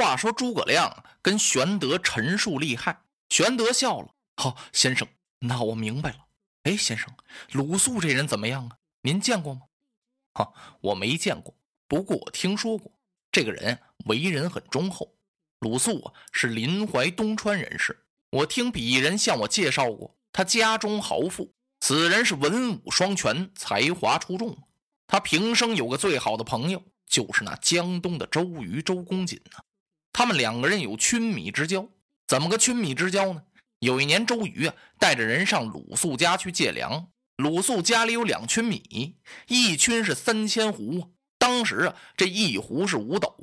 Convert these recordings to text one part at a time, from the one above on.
话说诸葛亮跟玄德陈述利害，玄德笑了：“好，先生，那我明白了。哎，先生，鲁肃这人怎么样啊？您见过吗？哈，我没见过，不过我听说过，这个人为人很忠厚。鲁肃啊，是临淮东川人士，我听鄙人向我介绍过，他家中豪富，此人是文武双全，才华出众。他平生有个最好的朋友。”就是那江东的周瑜，周公瑾呢？他们两个人有亲密之交。怎么个亲密之交呢？有一年，周瑜啊带着人上鲁肃家去借粮。鲁肃家里有两群米，一群是三千斛。当时啊，这一斛是五斗，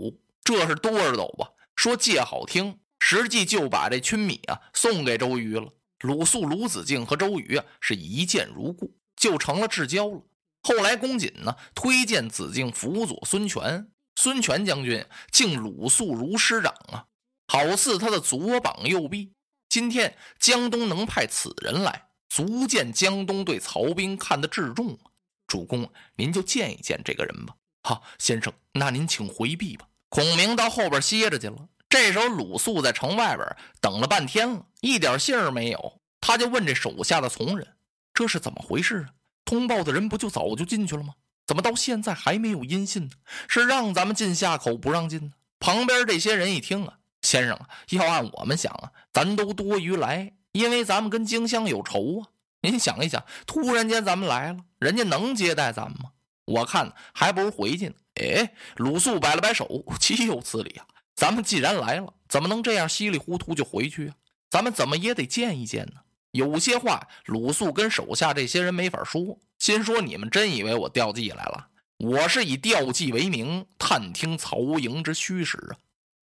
这是多少斗吧？说借好听，实际就把这群米啊送给周瑜了。鲁肃、鲁子敬和周瑜啊是一见如故，就成了至交了。后来，公瑾呢推荐子敬辅佐孙权，孙权将军敬鲁肃如师长啊，好似他的左膀右臂。今天江东能派此人来，足见江东对曹兵看得至重主公，您就见一见这个人吧。好，先生，那您请回避吧。孔明到后边歇着去了。这时候，鲁肃在城外边等了半天了，一点信儿没有。他就问这手下的从人：“这是怎么回事啊？”通报的人不就早就进去了吗？怎么到现在还没有音信呢？是让咱们进下口不让进呢？旁边这些人一听啊，先生啊，要按我们想啊，咱都多余来，因为咱们跟荆襄有仇啊。您想一想，突然间咱们来了，人家能接待咱们吗？我看还不如回去呢。哎，鲁肃摆了摆手，岂有此理啊！咱们既然来了，怎么能这样稀里糊涂就回去啊？咱们怎么也得见一见呢。有些话，鲁肃跟手下这些人没法说。心说：“你们真以为我调计来了？我是以调计为名，探听曹营之虚实啊！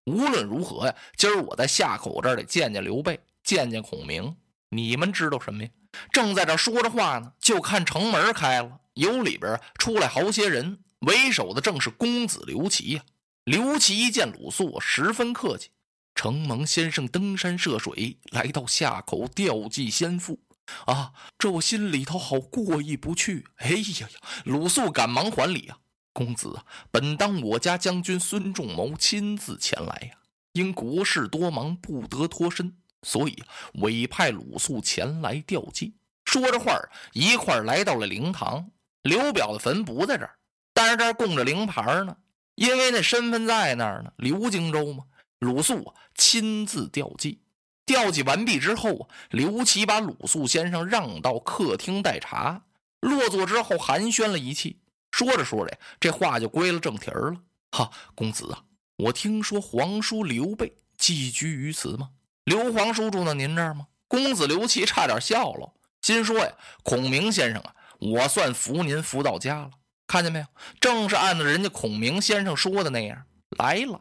无论如何呀，今儿我在夏口这儿得见见刘备，见见孔明。你们知道什么呀？”正在这说着话呢，就看城门开了，由里边出来好些人，为首的正是公子刘琦呀。刘琦一见鲁肃，十分客气。承蒙先生登山涉水来到夏口吊祭先父，啊，这我心里头好过意不去。哎呀呀！鲁肃赶忙还礼啊，公子啊，本当我家将军孙仲谋亲自前来呀，因国事多忙不得脱身，所以委派鲁肃前来吊祭。说着话一块来到了灵堂。刘表的坟不在这儿，但是这儿供着灵牌呢，因为那身份在那儿呢，刘荆州嘛。鲁肃，亲自吊祭。吊祭完毕之后，刘琦把鲁肃先生让到客厅待茶。落座之后，寒暄了一气。说着说着，这话就归了正题儿了。哈，公子啊，我听说皇叔刘备寄居于此吗？刘皇叔住到您这儿吗？公子刘琦差点笑了，心说呀，孔明先生啊，我算服您服到家了。看见没有？正是按照人家孔明先生说的那样来了。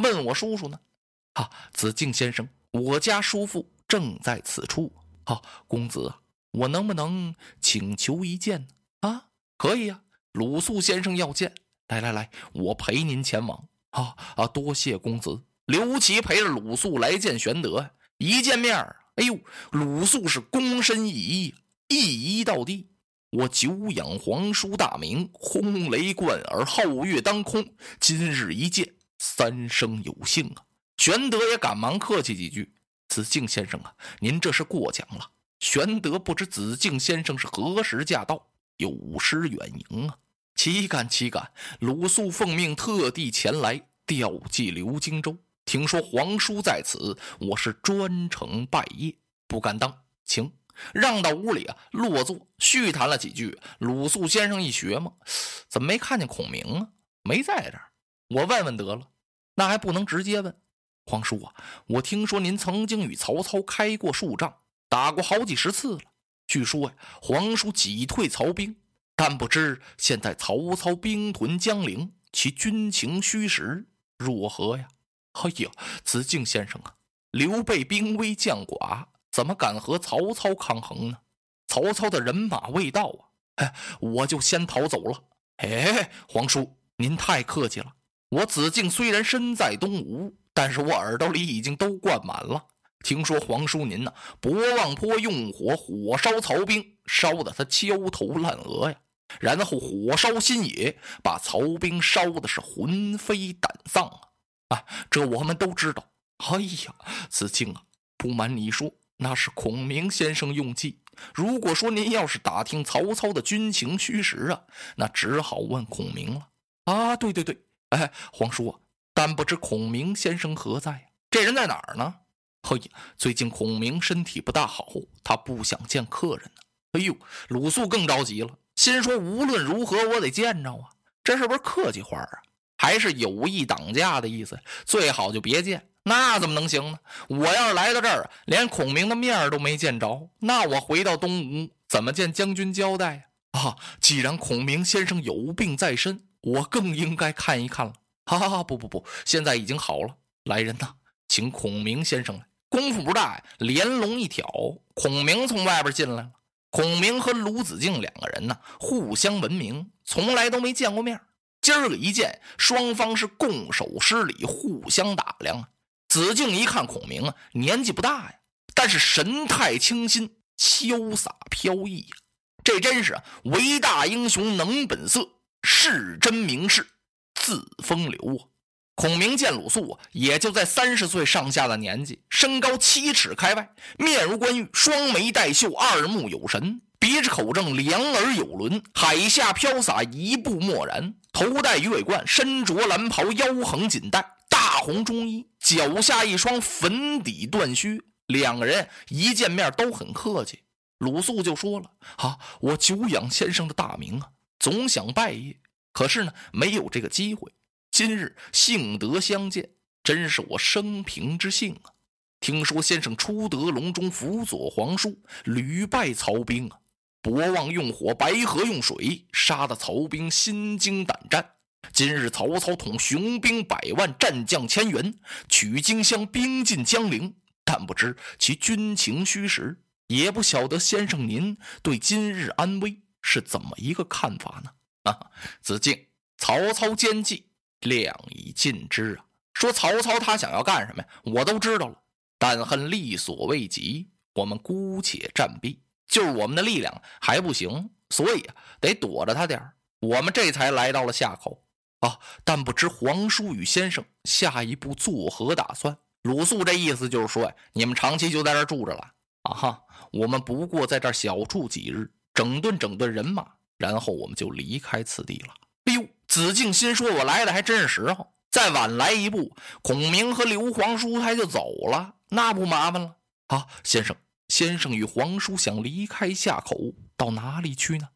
问我叔叔呢？啊，子敬先生，我家叔父正在此处。好，公子，我能不能请求一见呢？啊，可以呀。鲁肃先生要见，来来来，我陪您前往。啊啊，多谢公子。刘琦陪着鲁肃来见玄德。一见面，哎呦，鲁肃是躬身一揖，一揖到地。我久仰皇叔大名，轰雷贯耳，皓月当空。今日一见。三生有幸啊！玄德也赶忙客气几句：“子敬先生啊，您这是过奖了。玄德不知子敬先生是何时驾到，有失远迎啊！岂敢岂敢！鲁肃奉命特地前来吊祭刘荆州。听说皇叔在此，我是专程拜谒，不敢当，请让到屋里啊，落座叙谈了几句。鲁肃先生一学嘛，怎么没看见孔明啊？没在这儿。”我问问得了，那还不能直接问。皇叔啊，我听说您曾经与曹操开过数仗，打过好几十次了。据说呀，皇叔挤退曹兵，但不知现在曹操兵屯江陵，其军情虚实如何呀？哎呀，子敬先生啊，刘备兵微将寡，怎么敢和曹操抗衡呢？曹操的人马未到啊，哎，我就先逃走了。哎，皇叔，您太客气了。我子敬虽然身在东吴，但是我耳朵里已经都灌满了。听说皇叔您呐，博望坡用火火烧曹兵，烧得他焦头烂额呀，然后火烧新野，把曹兵烧的是魂飞胆丧啊。啊，这我们都知道。哎呀，子敬啊，不瞒你说，那是孔明先生用计。如果说您要是打听曹操的军情虚实啊，那只好问孔明了。啊，对对对，哎，皇叔啊，但不知孔明先生何在呀？这人在哪儿呢？嘿，最近孔明身体不大好，他不想见客人呢。哎呦，鲁肃更着急了，心说无论如何我得见着啊，这是不是客气话啊？还是有意挡驾的意思？最好就别见。那怎么能行呢？我要是来到这儿，连孔明的面都没见着，那我回到东吴怎么见将军交代呀？啊，既然孔明先生有病在身，我更应该看一看了。哈哈哈，不不不，现在已经好了。来人呐，请孔明先生来。功夫不大呀，连龙一挑，孔明从外边进来了。孔明和卢子敬两个人呢，互相闻名，从来都没见过面。今儿个一见，双方是拱手施礼，互相打量啊。子敬一看孔明啊，年纪不大呀，但是神态清新，潇洒飘逸呀，这真是为大英雄能本色，是真名士自风流啊。孔明见鲁肃啊，也就在三十岁上下的年纪，身高七尺开外，面如冠玉，双眉带秀，二目有神，鼻子口正，两耳有轮，海下飘洒，一步漠然。头戴鱼尾冠，身着蓝袍，腰横锦带，大红中衣，脚下一双粉底断靴。两个人一见面都很客气。鲁肃就说了：“啊，我久仰先生的大名啊，总想拜谒，可是呢，没有这个机会。今日幸得相见，真是我生平之幸啊！听说先生初得隆中，辅佐皇叔，屡败曹兵啊。”博望用火，白河用水，杀得曹兵心惊胆战。今日曹操统雄兵百万，战将千员，取荆襄，兵进江陵。但不知其军情虚实，也不晓得先生您对今日安危是怎么一个看法呢？啊，子敬，曹操奸计，量已尽知啊。说曹操他想要干什么呀？我都知道了，但恨力所未及，我们姑且暂避。就是我们的力量还不行，所以啊，得躲着他点我们这才来到了夏口啊，但不知皇叔与先生下一步作何打算？鲁肃这意思就是说呀，你们长期就在这住着了啊哈，我们不过在这小住几日，整顿整顿人马，然后我们就离开此地了。哎呦，子敬心说：“我来的还真是时候，再晚来一步，孔明和刘皇叔他就走了，那不麻烦了啊，先生。”先生与皇叔想离开夏口，到哪里去呢？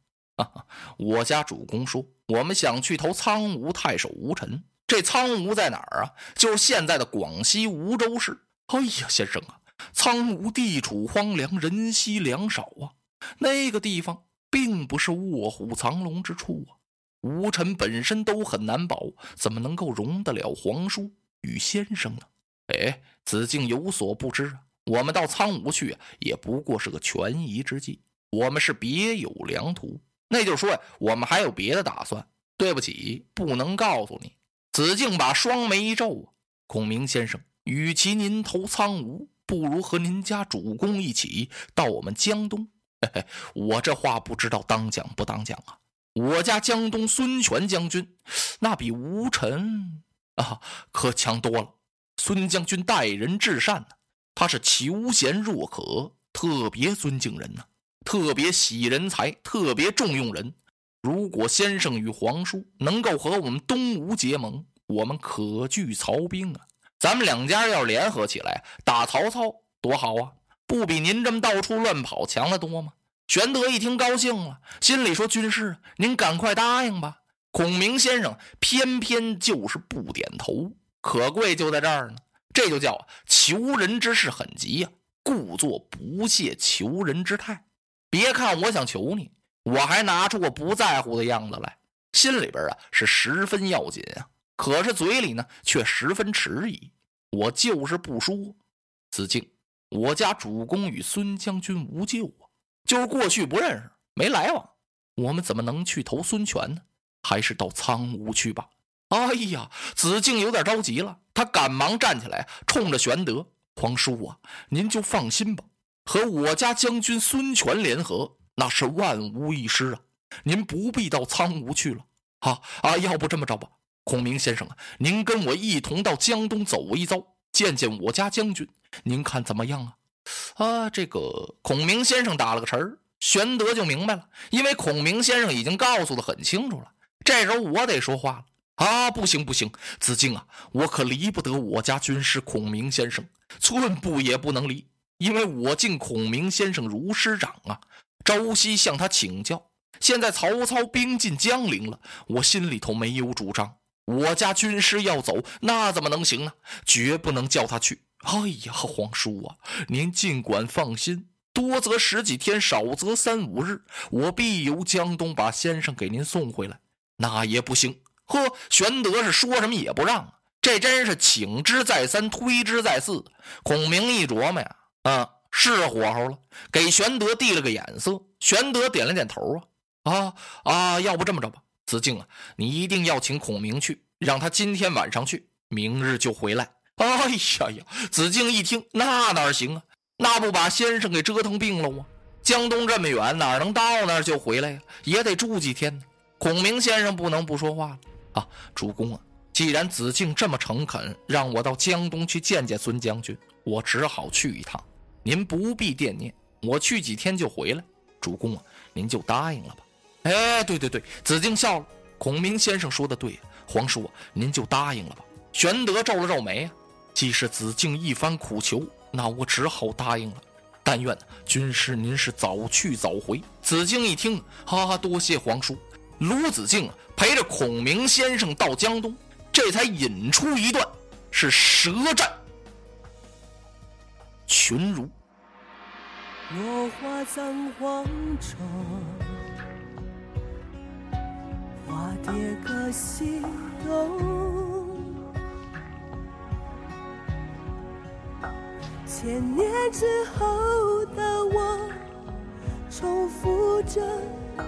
我家主公说，我们想去投苍梧太守吴臣。这苍梧在哪儿啊？就是现在的广西梧州市。哎呀，先生啊，苍梧地处荒凉，人稀粮少啊。那个地方并不是卧虎藏龙之处啊。吴臣本身都很难保，怎么能够容得了皇叔与先生呢？哎，子敬有所不知啊。我们到苍梧去也不过是个权宜之计。我们是别有良图，那就是说呀，我们还有别的打算。对不起，不能告诉你。子敬把双眉一皱啊，孔明先生，与其您投苍梧，不如和您家主公一起到我们江东。嘿嘿，我这话不知道当讲不当讲啊。我家江东孙权将军，那比吴臣啊可强多了。孙将军待人至善呢。他是求贤若渴，特别尊敬人呐，特别喜人才，特别重用人。如果先生与皇叔能够和我们东吴结盟，我们可拒曹兵啊！咱们两家要联合起来打曹操，多好啊！不比您这么到处乱跑强得多吗？玄德一听高兴了，心里说：“军师，您赶快答应吧。”孔明先生偏偏就是不点头，可贵就在这儿呢。这就叫求人之事很急呀，故作不屑求人之态。别看我想求你，我还拿出我不在乎的样子来，心里边啊是十分要紧啊，可是嘴里呢却十分迟疑。我就是不说。子敬，我家主公与孙将军无救啊，就是过去不认识，没来往，我们怎么能去投孙权呢？还是到苍梧去吧。哎呀，子敬有点着急了，他赶忙站起来，冲着玄德：“皇叔啊，您就放心吧，和我家将军孙权联合，那是万无一失啊！您不必到苍梧去了。啊啊，要不这么着吧，孔明先生啊，您跟我一同到江东走一遭，见见我家将军，您看怎么样啊？啊，这个孔明先生打了个词儿，玄德就明白了，因为孔明先生已经告诉的很清楚了。这时候我得说话了啊！不行不行，子敬啊，我可离不得我家军师孔明先生，寸步也不能离，因为我敬孔明先生如师长啊。朝夕向他请教，现在曹操兵进江陵了，我心里头没有主张。我家军师要走，那怎么能行呢？绝不能叫他去。哎呀，皇叔啊，您尽管放心，多则十几天，少则三五日，我必由江东把先生给您送回来。那也不行。呵，玄德是说什么也不让，这真是请之再三，推之再四。孔明一琢磨呀，啊，是火候了，给玄德递了个眼色。玄德点了点头啊，啊啊，要不这么着吧。子敬啊，你一定要请孔明去，让他今天晚上去，明日就回来。哎呀呀！子敬一听，那哪行啊？那不把先生给折腾病了吗？江东这么远，哪能到那儿就回来呀？也得住几天呢。孔明先生不能不说话了啊！主公啊，既然子敬这么诚恳，让我到江东去见见孙将军，我只好去一趟。您不必惦念，我去几天就回来。主公啊，您就答应了吧。哎，对对对，子敬笑了。孔明先生说的对，皇叔，您就答应了吧。玄德皱了皱眉啊，既是子敬一番苦求，那我只好答应了。但愿军师您是早去早回。子敬一听，哈哈，多谢皇叔。卢子敬陪着孔明先生到江东，这才引出一段是舌战群儒。落花葬黄冢。千年之后的我，重复着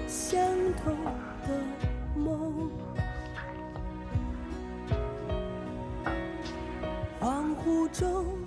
相同的梦。恍惚中。